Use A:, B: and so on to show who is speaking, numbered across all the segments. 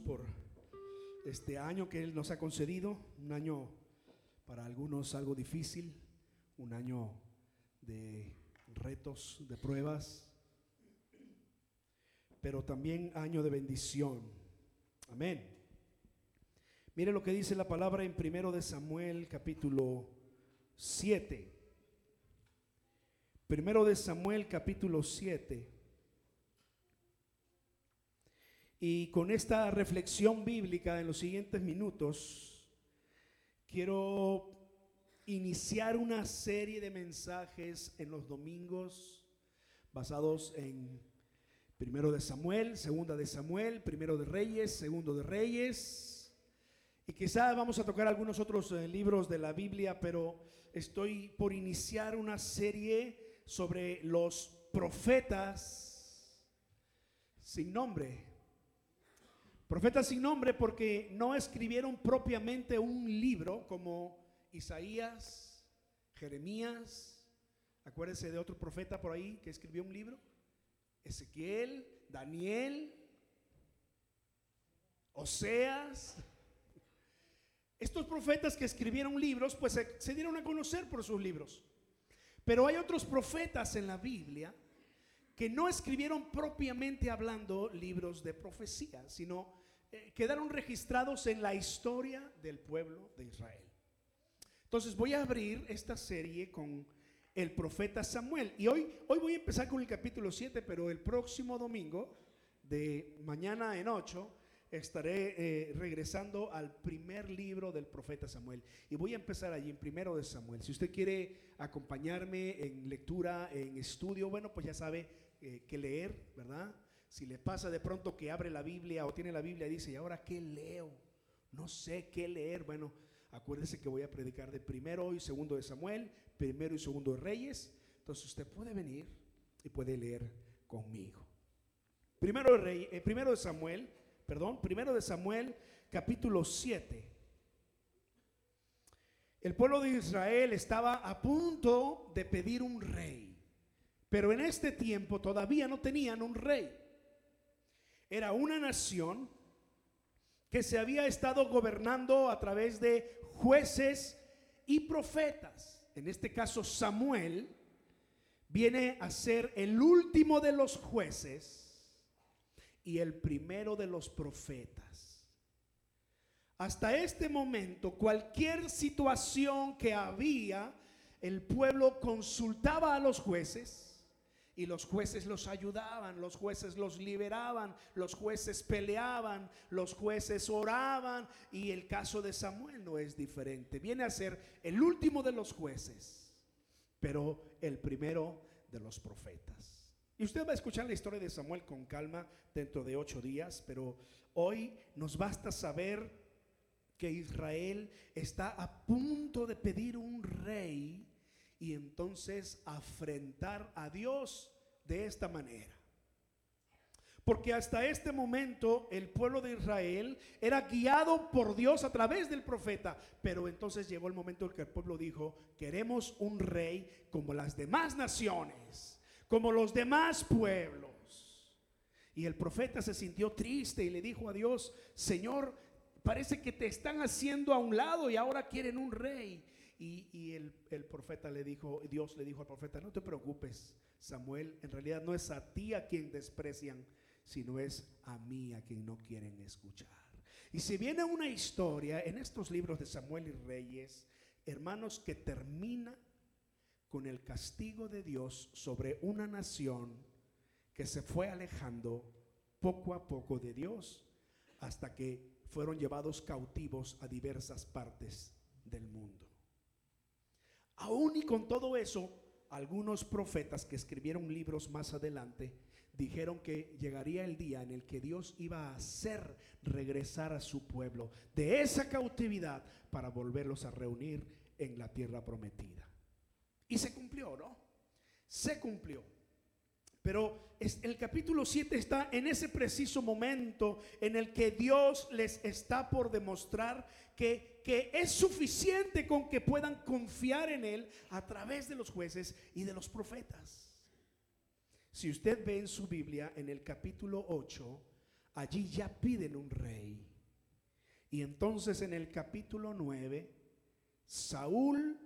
A: Por este año que Él nos ha concedido, un año para algunos algo difícil, un año de retos, de pruebas, pero también año de bendición. Amén. Mire lo que dice la palabra en primero de Samuel capítulo 7. Primero de Samuel capítulo 7. Y con esta reflexión bíblica en los siguientes minutos, quiero iniciar una serie de mensajes en los domingos basados en primero de Samuel, segunda de Samuel, primero de Reyes, segundo de Reyes. Y quizá vamos a tocar algunos otros eh, libros de la Biblia, pero estoy por iniciar una serie sobre los profetas sin nombre. Profetas sin nombre porque no escribieron propiamente un libro como Isaías, Jeremías. Acuérdense de otro profeta por ahí que escribió un libro. Ezequiel, Daniel, Oseas. Estos profetas que escribieron libros, pues se, se dieron a conocer por sus libros. Pero hay otros profetas en la Biblia que no escribieron propiamente hablando libros de profecía, sino eh, quedaron registrados en la historia del pueblo de Israel. Entonces voy a abrir esta serie con el profeta Samuel. Y hoy, hoy voy a empezar con el capítulo 7, pero el próximo domingo, de mañana en 8, estaré eh, regresando al primer libro del profeta Samuel. Y voy a empezar allí en primero de Samuel. Si usted quiere acompañarme en lectura, en estudio, bueno, pues ya sabe que leer, ¿verdad? Si le pasa de pronto que abre la Biblia o tiene la Biblia y dice, ¿y ahora qué leo? No sé qué leer. Bueno, acuérdese que voy a predicar de primero y segundo de Samuel, primero y segundo de Reyes. Entonces usted puede venir y puede leer conmigo. Primero de, Rey, eh, primero de Samuel, perdón, primero de Samuel, capítulo 7. El pueblo de Israel estaba a punto de pedir un rey, pero en este tiempo todavía no tenían un rey era una nación que se había estado gobernando a través de jueces y profetas. En este caso Samuel viene a ser el último de los jueces y el primero de los profetas. Hasta este momento, cualquier situación que había, el pueblo consultaba a los jueces y los jueces los ayudaban, los jueces los liberaban, los jueces peleaban, los jueces oraban. Y el caso de Samuel no es diferente. Viene a ser el último de los jueces, pero el primero de los profetas. Y usted va a escuchar la historia de Samuel con calma dentro de ocho días, pero hoy nos basta saber que Israel está a punto de pedir un rey y entonces afrentar a Dios de esta manera. Porque hasta este momento el pueblo de Israel era guiado por Dios a través del profeta. Pero entonces llegó el momento en que el pueblo dijo, queremos un rey como las demás naciones, como los demás pueblos. Y el profeta se sintió triste y le dijo a Dios, Señor, parece que te están haciendo a un lado y ahora quieren un rey. Y, el, profeta le dijo, Dios le dijo al profeta, no te preocupes, Samuel, en realidad no es a ti a quien desprecian, sino es a mí a quien no quieren escuchar. Y si viene una historia en estos libros de Samuel y Reyes, hermanos, que termina con el castigo de Dios sobre una nación que se fue alejando poco a poco de Dios hasta que fueron llevados cautivos a diversas partes del mundo. Aún y con todo eso, algunos profetas que escribieron libros más adelante dijeron que llegaría el día en el que Dios iba a hacer regresar a su pueblo de esa cautividad para volverlos a reunir en la tierra prometida. Y se cumplió, ¿no? Se cumplió. Pero el capítulo 7 está en ese preciso momento en el que Dios les está por demostrar que, que es suficiente con que puedan confiar en Él a través de los jueces y de los profetas. Si usted ve en su Biblia, en el capítulo 8, allí ya piden un rey. Y entonces en el capítulo 9, Saúl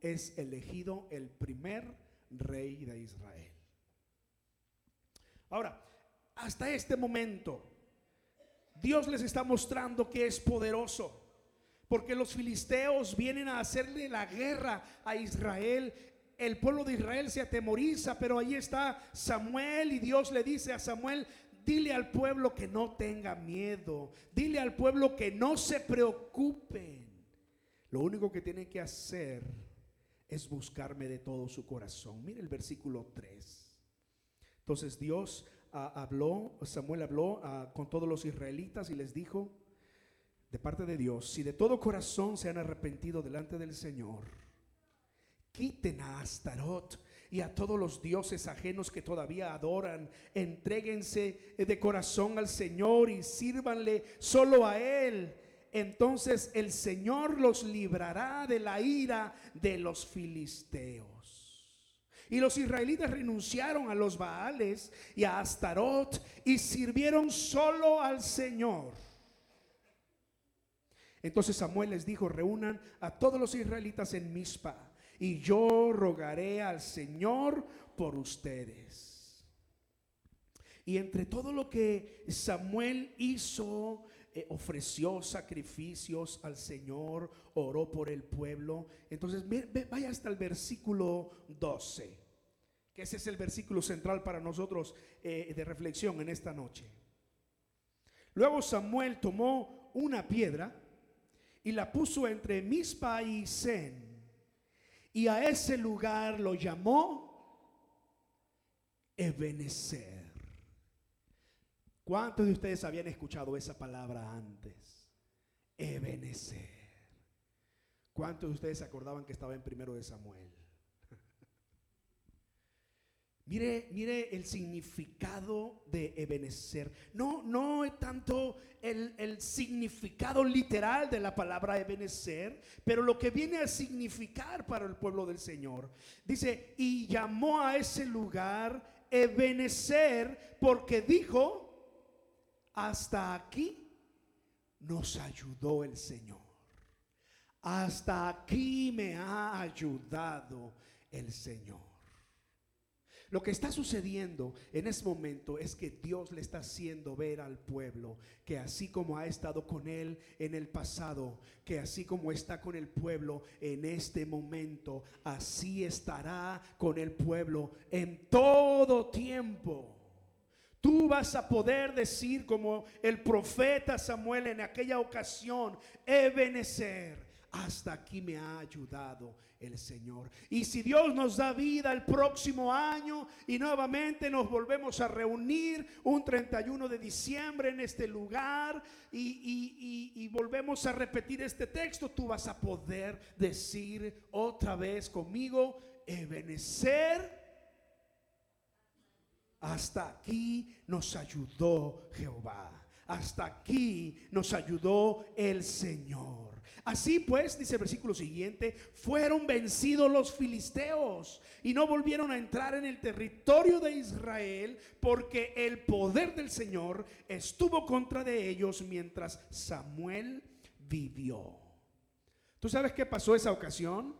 A: es elegido el primer rey de Israel. Ahora, hasta este momento, Dios les está mostrando que es poderoso. Porque los filisteos vienen a hacerle la guerra a Israel. El pueblo de Israel se atemoriza, pero ahí está Samuel y Dios le dice a Samuel, dile al pueblo que no tenga miedo. Dile al pueblo que no se preocupen. Lo único que tienen que hacer es buscarme de todo su corazón. Mire el versículo 3. Entonces Dios ah, habló, Samuel habló ah, con todos los israelitas y les dijo, de parte de Dios, si de todo corazón se han arrepentido delante del Señor, quiten a Astarot y a todos los dioses ajenos que todavía adoran, entréguense de corazón al Señor y sírvanle solo a Él. Entonces el Señor los librará de la ira de los filisteos. Y los israelitas renunciaron a los Baales y a Astarot y sirvieron solo al Señor. Entonces Samuel les dijo, reúnan a todos los israelitas en Mizpa y yo rogaré al Señor por ustedes. Y entre todo lo que Samuel hizo, eh, ofreció sacrificios al Señor, oró por el pueblo. Entonces vaya hasta el versículo 12, que ese es el versículo central para nosotros eh, de reflexión en esta noche. Luego Samuel tomó una piedra y la puso entre Mispa y Sen. Y a ese lugar lo llamó Ebenezer. ¿Cuántos de ustedes habían escuchado esa palabra antes? Ebenezer. ¿Cuántos de ustedes se acordaban que estaba en primero de Samuel? Mire, mire el significado de Ebenezer. No, no es tanto el, significado literal de la palabra Ebenezer, pero lo que viene a significar para el pueblo del Señor. Dice, y llamó a ese lugar Ebenezer porque dijo, hasta aquí nos ayudó el Señor. Hasta aquí me ha ayudado el Señor. Lo que está sucediendo en ese momento es que Dios le está haciendo ver al pueblo que así como ha estado con él en el pasado, que así como está con el pueblo en este momento, así estará con el pueblo en todo tiempo. Tú vas a poder decir como el profeta Samuel en aquella ocasión, Ebenezer, hasta aquí me ha ayudado el Señor. Y si Dios nos da vida el próximo año y nuevamente nos volvemos a reunir un 31 de diciembre en este lugar y, volvemos a repetir este texto, tú vas a poder decir otra vez conmigo, Ebenecer. Hasta aquí nos ayudó Jehová. Hasta aquí nos ayudó el Señor. Así pues, dice el versículo siguiente, fueron vencidos los filisteos y no volvieron a entrar en el territorio de Israel porque el poder del Señor estuvo contra de ellos mientras Samuel vivió. ¿Tú sabes qué pasó esa ocasión?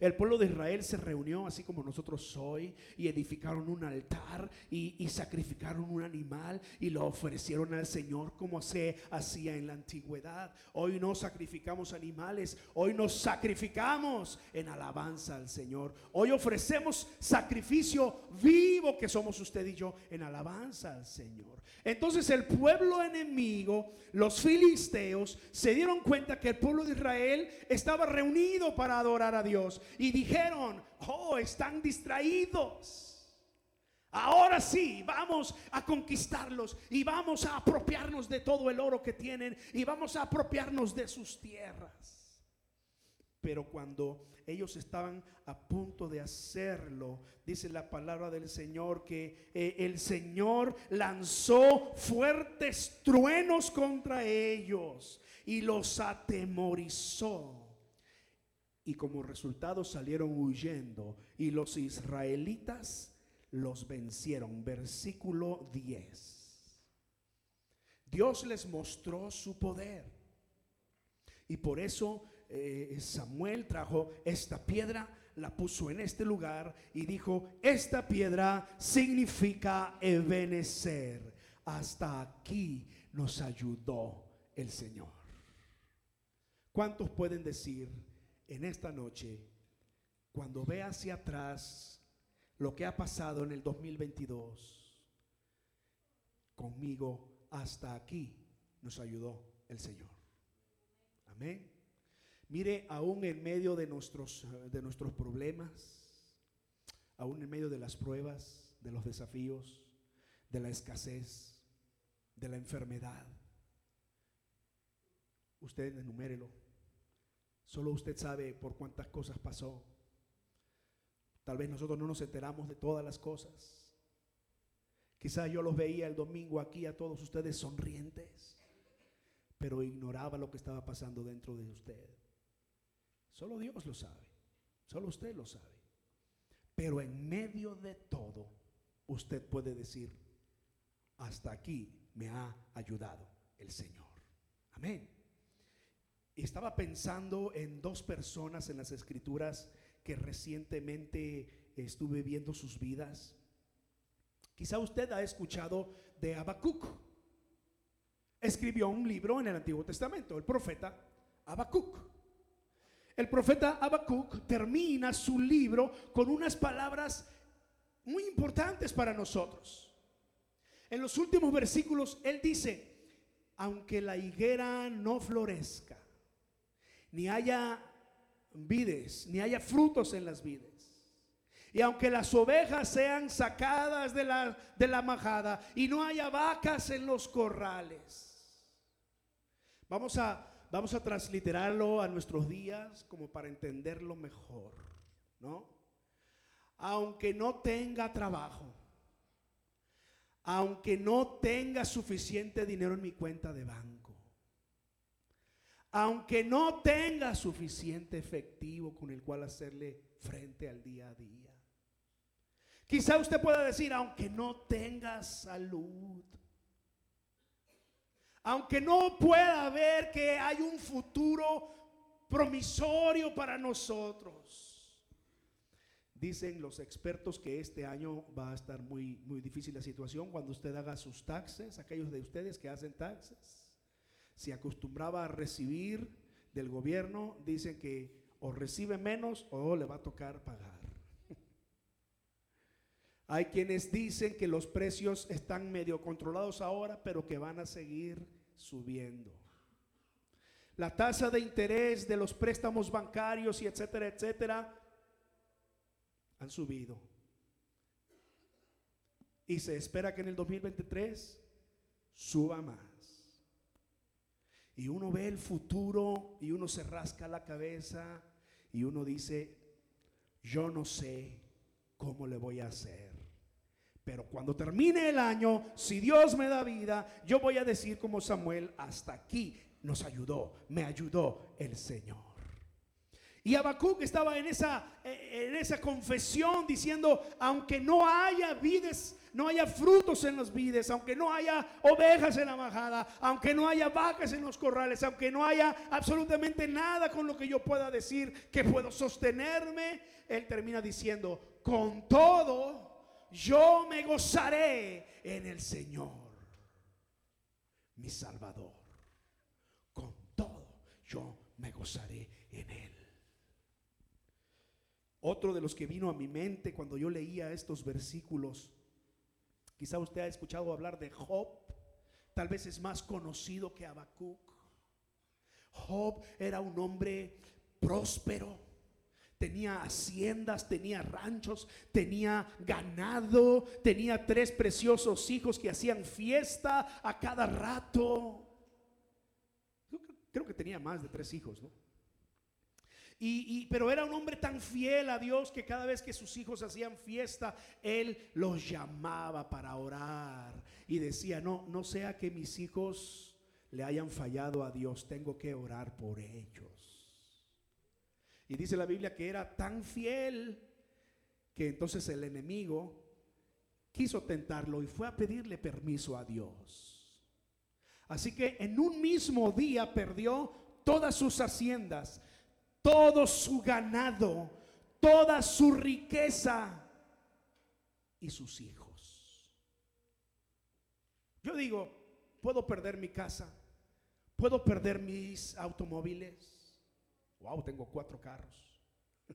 A: El pueblo de Israel se reunió así como nosotros hoy y edificaron un altar y, sacrificaron un animal y lo ofrecieron al Señor como se hacía en la antigüedad. Hoy no sacrificamos animales, hoy nos sacrificamos en alabanza al Señor. Hoy ofrecemos sacrificio vivo que somos usted y yo en alabanza al Señor. Entonces el pueblo enemigo, los filisteos, se dieron cuenta que el pueblo de Israel estaba reunido para adorar a Dios y dijeron, oh, están distraídos. Ahora sí, vamos a conquistarlos y vamos a apropiarnos de todo el oro que tienen y vamos a apropiarnos de sus tierras. Pero cuando ellos estaban a punto de hacerlo, dice la palabra del Señor que eh, el Señor lanzó fuertes truenos contra ellos y los atemorizó y como resultado salieron huyendo y los israelitas los vencieron. Versículo 10. Dios les mostró su poder. Y por eso eh, Samuel trajo esta piedra, la puso en este lugar y dijo, esta piedra significa Ebenecer. Hasta aquí nos ayudó el Señor. ¿Cuántos pueden decir en esta noche, cuando ve hacia atrás lo que ha pasado en el 2022, conmigo hasta aquí nos ayudó el Señor? Amén. Mire, aún en medio de nuestros, de nuestros problemas, aún en medio de las pruebas, de los desafíos, de la escasez, de la enfermedad, usted enumérelo. Solo usted sabe por cuántas cosas pasó. Tal vez nosotros no nos enteramos de todas las cosas. Quizás yo los veía el domingo aquí a todos ustedes sonrientes, pero ignoraba lo que estaba pasando dentro de usted. Solo Dios lo sabe. Solo usted lo sabe. Pero en medio de todo, usted puede decir, hasta aquí me ha ayudado el Señor. Amén. Estaba pensando en dos personas en las escrituras que recientemente estuve viendo sus vidas. Quizá usted ha escuchado de Habacuc. Escribió un libro en el Antiguo Testamento, el profeta Habacuc. El profeta Habacuc termina su libro con unas palabras muy importantes para nosotros. En los últimos versículos él dice, aunque la higuera no florezca, ni haya vides, ni haya frutos en las vides, y aunque las ovejas sean sacadas de la, de la majada y no haya vacas en los corrales. Vamos a Vamos a transliterarlo a nuestros días como para entenderlo mejor, ¿no? Aunque no tenga trabajo, aunque no tenga suficiente dinero en mi cuenta de banco, aunque no tenga suficiente efectivo con el cual hacerle frente al día a día. Quizá usted pueda decir, aunque no tenga salud, aunque no pueda ver que hay un futuro promisorio para nosotros. Dicen los expertos que este año va a estar muy, muy difícil la situación cuando usted haga sus taxes, aquellos de ustedes que hacen taxes. Si acostumbraba a recibir del gobierno, dicen que o recibe menos o le va a tocar pagar. Hay quienes dicen que los precios están medio controlados ahora, pero que van a seguir subiendo. La tasa de interés de los préstamos bancarios y etcétera, etcétera, han subido. Y se espera que en el 2023 suba más. Y uno ve el futuro y uno se rasca la cabeza y uno dice, yo no sé cómo le voy a hacer. Pero cuando termine el año, si Dios me da vida, yo voy a decir como Samuel, hasta aquí nos ayudó, me ayudó el Señor. Y Habacuc estaba en esa, en esa confesión diciendo, aunque no haya vides, no haya frutos en los vides, aunque no haya ovejas en la majada, aunque no haya vacas en los corrales, aunque no haya absolutamente nada con lo que yo pueda decir que puedo sostenerme, él termina diciendo, con todo yo me gozaré en el Señor, mi Salvador. Con todo, yo me gozaré en Él. Otro de los que vino a mi mente cuando yo leía estos versículos, quizá usted ha escuchado hablar de Job, tal vez es más conocido que Habacuc. Job era un hombre próspero, tenía haciendas, tenía ranchos, tenía ganado, tenía tres preciosos hijos que hacían fiesta a cada rato. Creo que tenía más de tres hijos, ¿no? Y, pero era un hombre tan fiel a Dios que cada vez que sus hijos hacían fiesta, él los llamaba para orar y decía, no, no sea que mis hijos le hayan fallado a Dios, tengo que orar por ellos. Y dice la Biblia que era tan fiel que entonces el enemigo quiso tentarlo y fue a pedirle permiso a Dios. Así que en un mismo día perdió todas sus haciendas, todo su ganado, toda su riqueza y sus hijos. Yo digo, puedo perder mi casa, puedo perder mis automóviles. Wow, tengo cuatro carros.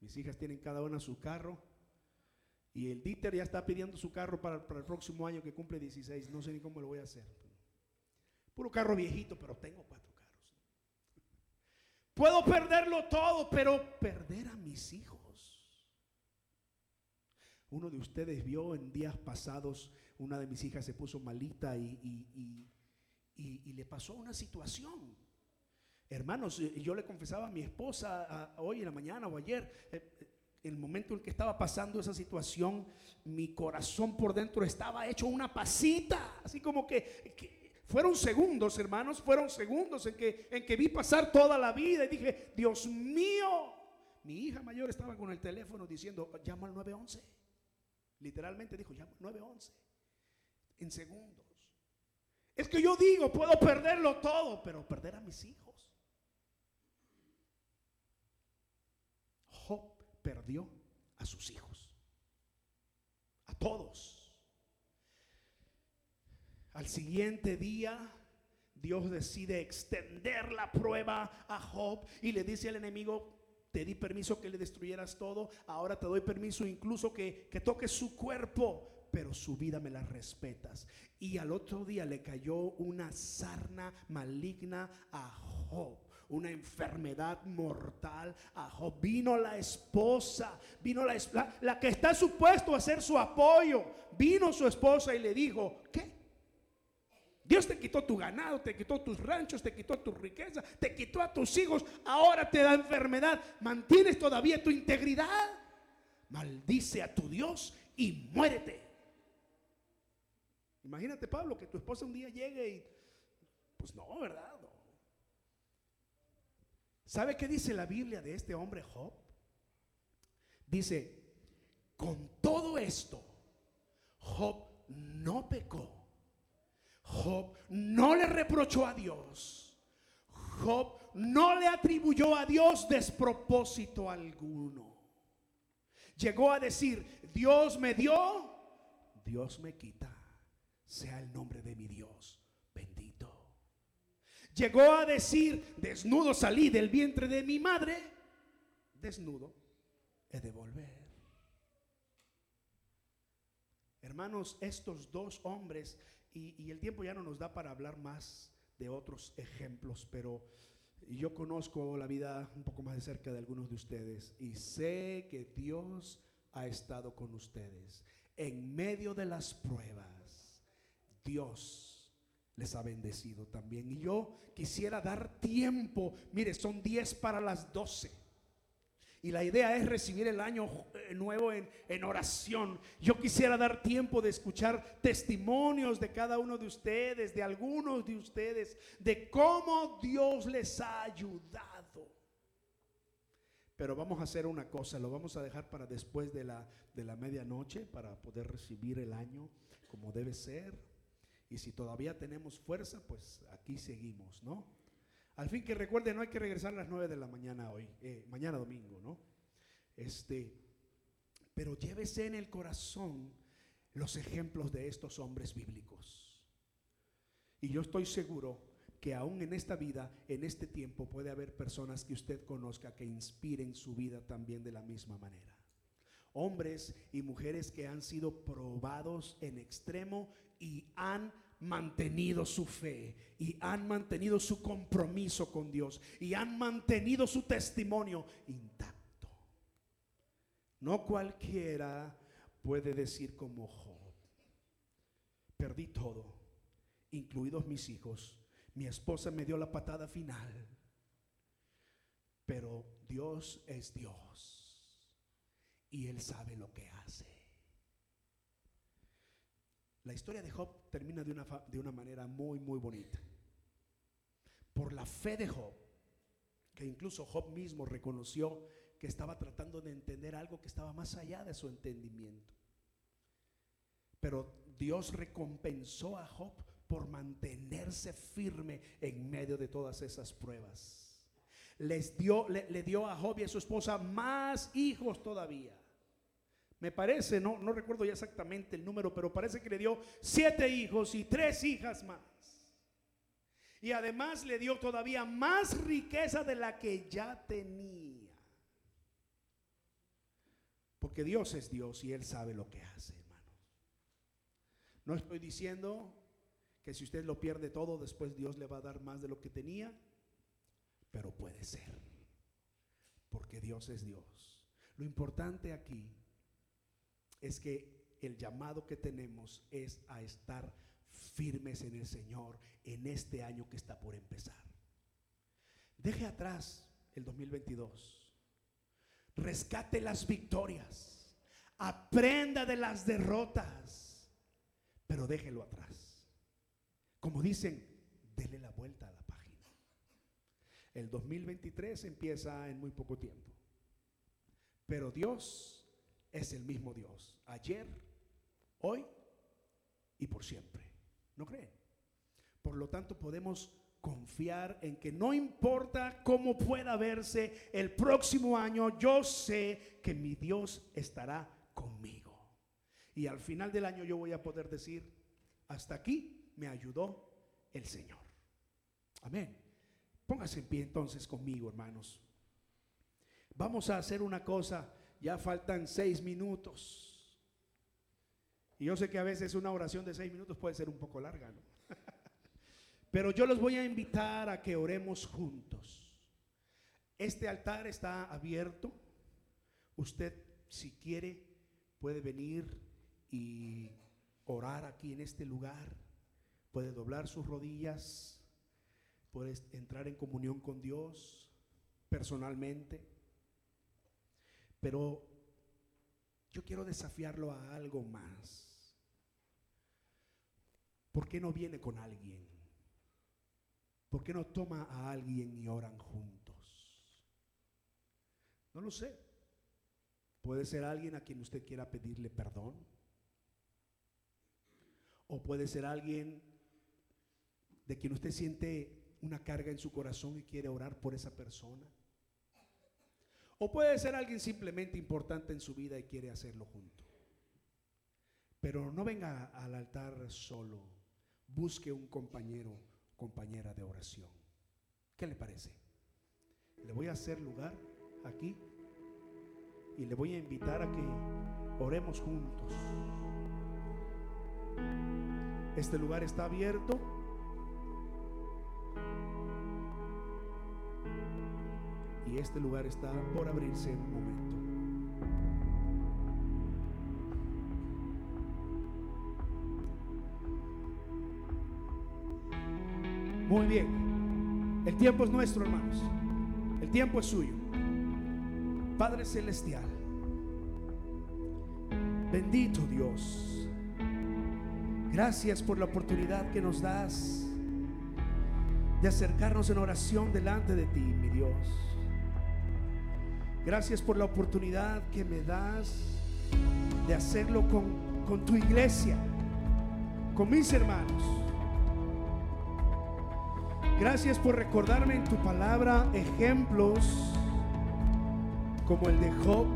A: Mis hijas tienen cada una su carro. Y el Dieter ya está pidiendo su carro para, para, el próximo año que cumple 16. No sé ni cómo lo voy a hacer. Puro carro viejito, pero tengo cuatro carros. Puedo perderlo todo, pero perder a mis hijos. Uno de ustedes vio en días pasados, una de mis hijas se puso malita y, y, le pasó una situación. Hermanos, eh, yo le confesaba a mi esposa hoy en la mañana o ayer, eh, eh, el momento en que estaba pasando esa situación, mi corazón por dentro estaba hecho una pasita, así como que, fueron segundos, hermanos, fueron segundos en que, en que vi pasar toda la vida y dije, Dios mío, mi hija mayor estaba con el teléfono diciendo, llama al 911. Literalmente dijo, llama 911. En segundos. Es que yo digo, puedo perderlo todo, pero perder a mis hijos. Job perdió a sus hijos. A todos. Al siguiente día, Dios decide extender la prueba a Job y le dice al enemigo, te di permiso que le destruyeras todo, ahora te doy permiso incluso que, que toques su cuerpo, pero su vida me la respetas. Y al otro día le cayó una sarna maligna a Job una enfermedad mortal a Job. Vino la esposa, vino la, la, que está supuesto a ser su apoyo. Vino su esposa y le dijo, ¿qué? Dios te quitó tu ganado, te quitó tus ranchos, te quitó tu riqueza, te quitó a tus hijos, ahora te da enfermedad. ¿Mantienes todavía tu integridad? Maldice a tu Dios y muérete. Imagínate, Pablo, que tu esposa un día llegue y, pues no, ¿verdad? ¿Sabe qué dice la Biblia de este hombre Job? Dice, con todo esto, Job no pecó Job no le reprochó a Dios. Job no le atribuyó a Dios despropósito alguno. Llegó a decir, Dios me dio, Dios me quita. Sea el nombre de mi Dios bendito. Llegó a decir, desnudo salí del vientre de mi madre, desnudo he de volver. Hermanos, estos dos hombres y, el tiempo ya no nos da para hablar más de otros ejemplos, pero yo conozco la vida un poco más de cerca de algunos de ustedes y sé que Dios ha estado con ustedes. En medio de las pruebas, Dios les ha bendecido también. Y yo quisiera dar tiempo, mire, son 10 para las 12. Y la idea es recibir el año eh, nuevo en, en, oración. Yo quisiera dar tiempo de escuchar testimonios de cada uno de ustedes, de algunos de ustedes, de cómo Dios les ha ayudado. Pero vamos a hacer una cosa, lo vamos a dejar para después de la, de la medianoche, para poder recibir el año como debe ser. Y si todavía tenemos fuerza, pues aquí seguimos, ¿no? Al fin que recuerde, no hay que regresar a las 9 de la mañana hoy, eh, mañana domingo, ¿no? Este, pero llévese en el corazón los ejemplos de estos hombres bíblicos. Y yo estoy seguro que aún en esta vida, en este tiempo, puede haber personas que usted conozca que inspiren su vida también de la misma manera. Hombres y mujeres que han sido probados en extremo y han mantenido su fe y han mantenido su compromiso con Dios y han mantenido su testimonio intacto. No cualquiera puede decir como Job, perdí todo, incluidos mis hijos, mi esposa me dio la patada final, pero Dios es Dios y Él sabe lo que hace. La historia de Job termina de una, de una manera muy, muy bonita. Por la fe de Job, que incluso Job mismo reconoció que estaba tratando de entender algo que estaba más allá de su entendimiento. Pero Dios recompensó a Job por mantenerse firme en medio de todas esas pruebas. Les dio, le, le dio a Job y a su esposa más hijos todavía. Me parece, no, no recuerdo ya exactamente el número, pero parece que le dio siete hijos y tres hijas más. Y además le dio todavía más riqueza de la que ya tenía. Porque Dios es Dios y Él sabe lo que hace, hermanos. No estoy diciendo que si usted lo pierde todo, después Dios le va a dar más de lo que tenía, pero puede ser. Porque Dios es Dios. Lo importante aquí es que el llamado que tenemos es a estar firmes en el Señor en este año que está por empezar. Deje atrás el 2022. Rescate las victorias. Aprenda de las derrotas. Pero déjelo atrás. Como dicen, dele la vuelta a la página. El 2023 empieza en muy poco tiempo. Pero Dios es el mismo Dios. Ayer, hoy y por siempre. ¿No creen? Por lo tanto, podemos confiar en que no importa cómo pueda verse el próximo año, yo sé que mi Dios estará conmigo. Y al final del año yo voy a poder decir, hasta aquí me ayudó el Señor. Amén. Póngase en pie entonces conmigo, hermanos. Vamos a hacer una cosa, ya faltan seis minutos. Y yo sé que a veces una oración de seis minutos puede ser un poco larga, ¿no? Pero yo los voy a invitar a que oremos juntos. Este altar está abierto. Usted, si quiere, puede venir y orar aquí en este lugar. Puede doblar sus rodillas. Puede entrar en comunión con Dios personalmente. Pero yo quiero desafiarlo a algo más. ¿Por qué no viene con alguien? ¿Por qué no toma a alguien y oran juntos? No lo sé. Puede ser alguien a quien usted quiera pedirle perdón. O puede ser alguien de quien usted siente una carga en su corazón y quiere orar por esa persona. O puede ser alguien simplemente importante en su vida y quiere hacerlo junto. Pero no venga al altar solo busque un compañero, compañera de oración. ¿Qué le parece? Le voy a hacer lugar aquí y le voy a invitar a que oremos juntos. Este lugar está abierto. Y este lugar está por abrirse en un momento. Muy bien. El tiempo es nuestro, hermanos. El tiempo es suyo. Padre Celestial. Bendito Dios. Gracias por la oportunidad que nos das de acercarnos en oración delante de ti, mi Dios. Gracias por la oportunidad que me das de hacerlo con, con tu iglesia, con mis hermanos. Gracias por recordarme en tu palabra ejemplos como el de Job,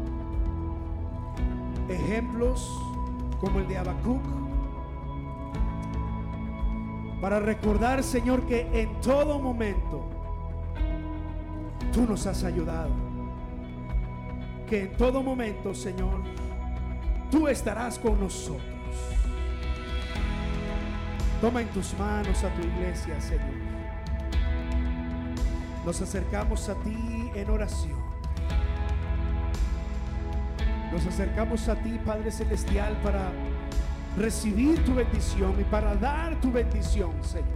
A: ejemplos como el de Habacuc. Para recordar, Señor, que en todo momento tú nos has ayudado. Que en todo momento, Señor, tú estarás con nosotros. Toma en tus manos a tu iglesia, Señor. Nos acercamos a ti en oración. Nos acercamos a ti, Padre Celestial, para recibir tu bendición y para dar tu bendición, Señor.